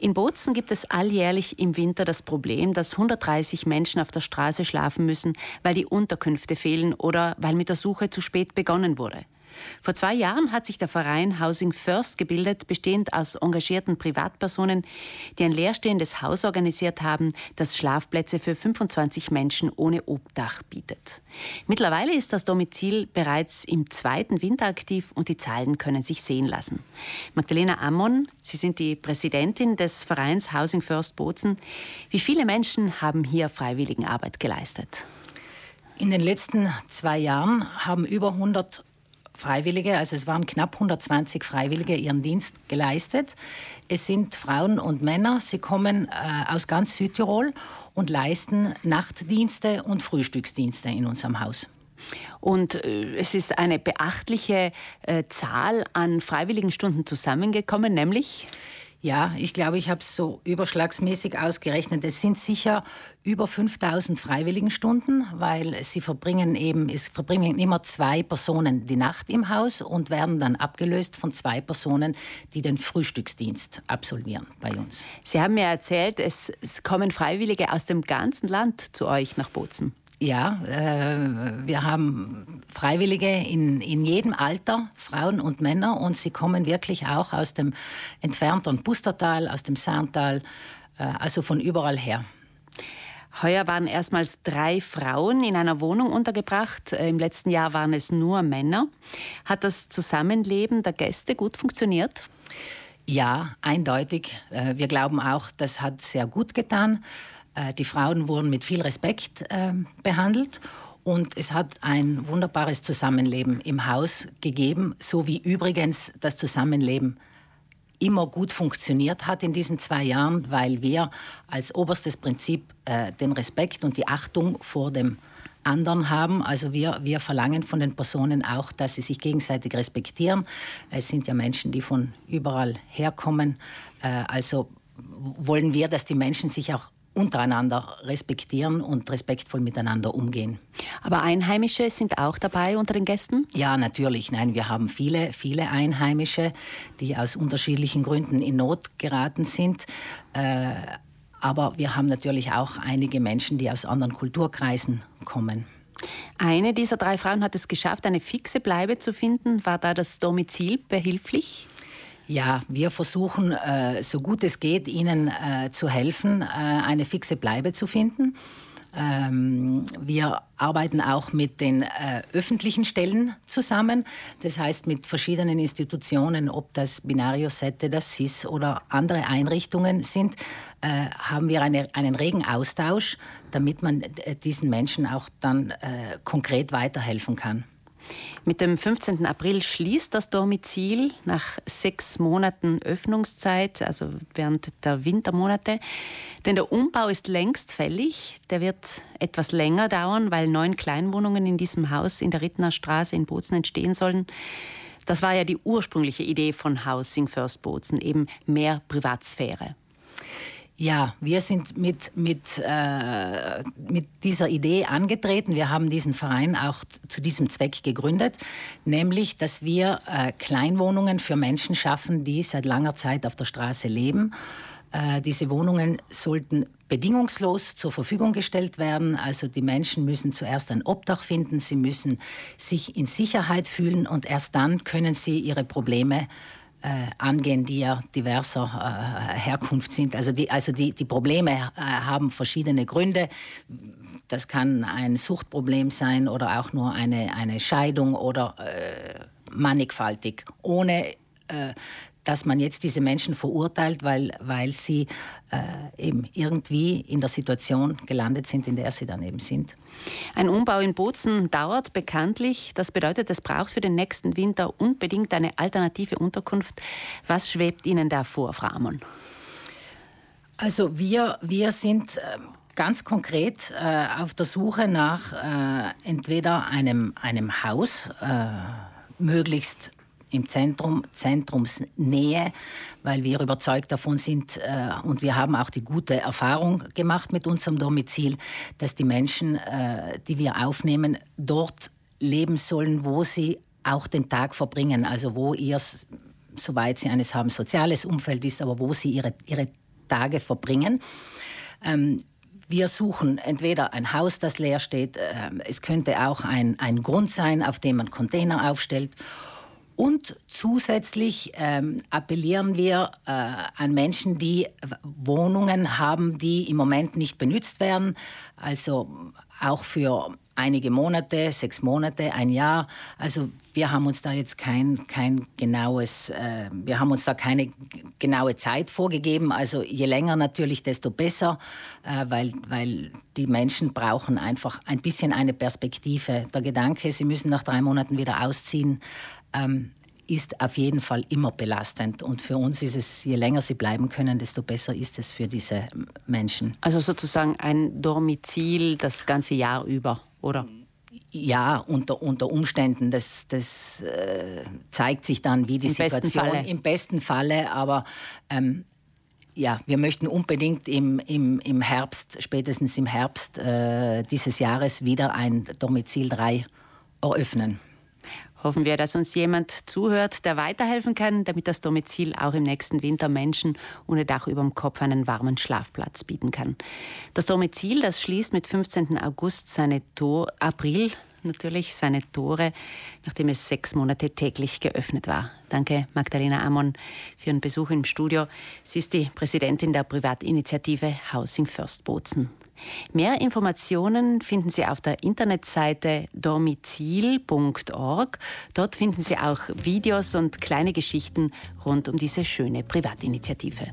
In Bozen gibt es alljährlich im Winter das Problem, dass 130 Menschen auf der Straße schlafen müssen, weil die Unterkünfte fehlen oder weil mit der Suche zu spät begonnen wurde. Vor zwei Jahren hat sich der Verein Housing First gebildet, bestehend aus engagierten Privatpersonen, die ein leerstehendes Haus organisiert haben, das Schlafplätze für 25 Menschen ohne Obdach bietet. Mittlerweile ist das Domizil bereits im zweiten Winter aktiv und die Zahlen können sich sehen lassen. Magdalena Ammon, Sie sind die Präsidentin des Vereins Housing First Bozen. Wie viele Menschen haben hier Freiwilligenarbeit geleistet? In den letzten zwei Jahren haben über 100 Freiwillige, also es waren knapp 120 Freiwillige, ihren Dienst geleistet. Es sind Frauen und Männer, sie kommen äh, aus ganz Südtirol und leisten Nachtdienste und Frühstücksdienste in unserem Haus. Und äh, es ist eine beachtliche äh, Zahl an freiwilligen Stunden zusammengekommen, nämlich ja, ich glaube, ich habe es so überschlagsmäßig ausgerechnet. Es sind sicher über 5000 Freiwilligenstunden, weil sie verbringen eben, es verbringen immer zwei Personen die Nacht im Haus und werden dann abgelöst von zwei Personen, die den Frühstücksdienst absolvieren bei uns. Sie haben mir erzählt, es, es kommen Freiwillige aus dem ganzen Land zu euch nach Bozen. Ja, äh, wir haben Freiwillige in, in jedem Alter, Frauen und Männer, und sie kommen wirklich auch aus dem entfernteren Pustertal, aus dem Saartal, äh, also von überall her. Heuer waren erstmals drei Frauen in einer Wohnung untergebracht. Äh, Im letzten Jahr waren es nur Männer. Hat das Zusammenleben der Gäste gut funktioniert? Ja, eindeutig. Äh, wir glauben auch, das hat sehr gut getan. Äh, die Frauen wurden mit viel Respekt äh, behandelt und es hat ein wunderbares Zusammenleben im Haus gegeben, so wie übrigens das Zusammenleben immer gut funktioniert hat in diesen zwei Jahren, weil wir als oberstes Prinzip äh, den Respekt und die Achtung vor dem anderen haben. Also wir, wir verlangen von den Personen auch, dass sie sich gegenseitig respektieren. Es sind ja Menschen, die von überall herkommen. Äh, also wollen wir, dass die Menschen sich auch untereinander respektieren und respektvoll miteinander umgehen. Aber Einheimische sind auch dabei unter den Gästen? Ja, natürlich. Nein, wir haben viele, viele Einheimische, die aus unterschiedlichen Gründen in Not geraten sind. Äh, aber wir haben natürlich auch einige Menschen, die aus anderen Kulturkreisen kommen. Eine dieser drei Frauen hat es geschafft, eine fixe Bleibe zu finden. War da das Domizil behilflich? Ja, wir versuchen, äh, so gut es geht, Ihnen äh, zu helfen, äh, eine fixe Bleibe zu finden. Ähm, wir arbeiten auch mit den öffentlichen Stellen zusammen, das heißt mit verschiedenen Institutionen, ob das Binario Sette, das SIS oder andere Einrichtungen sind, haben wir eine, einen regen Austausch, damit man diesen Menschen auch dann konkret weiterhelfen kann. Mit dem 15. April schließt das Domizil nach sechs Monaten Öffnungszeit, also während der Wintermonate. Denn der Umbau ist längst fällig. Der wird etwas länger dauern, weil neun Kleinwohnungen in diesem Haus in der Rittner Straße in Bozen entstehen sollen. Das war ja die ursprüngliche Idee von Housing First Bozen, eben mehr Privatsphäre. Ja, wir sind mit, mit, äh, mit dieser Idee angetreten. Wir haben diesen Verein auch zu diesem Zweck gegründet, nämlich, dass wir äh, Kleinwohnungen für Menschen schaffen, die seit langer Zeit auf der Straße leben. Äh, diese Wohnungen sollten bedingungslos zur Verfügung gestellt werden. Also die Menschen müssen zuerst ein Obdach finden, sie müssen sich in Sicherheit fühlen und erst dann können sie ihre Probleme angehen, die ja diverser äh, Herkunft sind. Also die, also die, die Probleme äh, haben verschiedene Gründe. Das kann ein Suchtproblem sein oder auch nur eine, eine Scheidung oder äh, mannigfaltig, ohne äh, dass man jetzt diese Menschen verurteilt, weil, weil sie äh, eben irgendwie in der Situation gelandet sind, in der sie dann eben sind. Ein Umbau in Bozen dauert bekanntlich. Das bedeutet, es braucht für den nächsten Winter unbedingt eine alternative Unterkunft. Was schwebt Ihnen da vor, Frau Amon? Also wir, wir sind äh, ganz konkret äh, auf der Suche nach äh, entweder einem, einem Haus, äh, möglichst im Zentrum, Zentrumsnähe, weil wir überzeugt davon sind äh, und wir haben auch die gute Erfahrung gemacht mit unserem Domizil, dass die Menschen, äh, die wir aufnehmen, dort leben sollen, wo sie auch den Tag verbringen, also wo ihr, soweit sie eines haben, soziales Umfeld ist, aber wo sie ihre, ihre Tage verbringen. Ähm, wir suchen entweder ein Haus, das leer steht, äh, es könnte auch ein, ein Grund sein, auf dem man Container aufstellt. Und zusätzlich ähm, appellieren wir äh, an Menschen, die Wohnungen haben, die im Moment nicht benutzt werden. Also auch für einige Monate, sechs Monate, ein Jahr. Also wir haben uns da jetzt kein, kein genaues, äh, wir haben uns da keine genaue Zeit vorgegeben. Also je länger natürlich, desto besser, äh, weil, weil die Menschen brauchen einfach ein bisschen eine Perspektive. Der Gedanke, sie müssen nach drei Monaten wieder ausziehen, ähm, ist auf jeden Fall immer belastend. Und für uns ist es, je länger sie bleiben können, desto besser ist es für diese Menschen. Also sozusagen ein Domizil das ganze Jahr über, oder? Ja, unter, unter Umständen. Das, das äh, zeigt sich dann, wie die Im Situation besten im besten Falle. Aber ähm, ja, wir möchten unbedingt im, im, im Herbst, spätestens im Herbst äh, dieses Jahres wieder ein Domizil 3 eröffnen. Hoffen wir, dass uns jemand zuhört, der weiterhelfen kann, damit das Domizil auch im nächsten Winter Menschen ohne Dach über dem Kopf einen warmen Schlafplatz bieten kann. Das Domizil, das schließt mit 15. August seine Tor April natürlich seine Tore, nachdem es sechs Monate täglich geöffnet war. Danke, Magdalena Amon, für Ihren Besuch im Studio. Sie ist die Präsidentin der Privatinitiative Housing First Bozen. Mehr Informationen finden Sie auf der Internetseite domizil.org. Dort finden Sie auch Videos und kleine Geschichten rund um diese schöne Privatinitiative.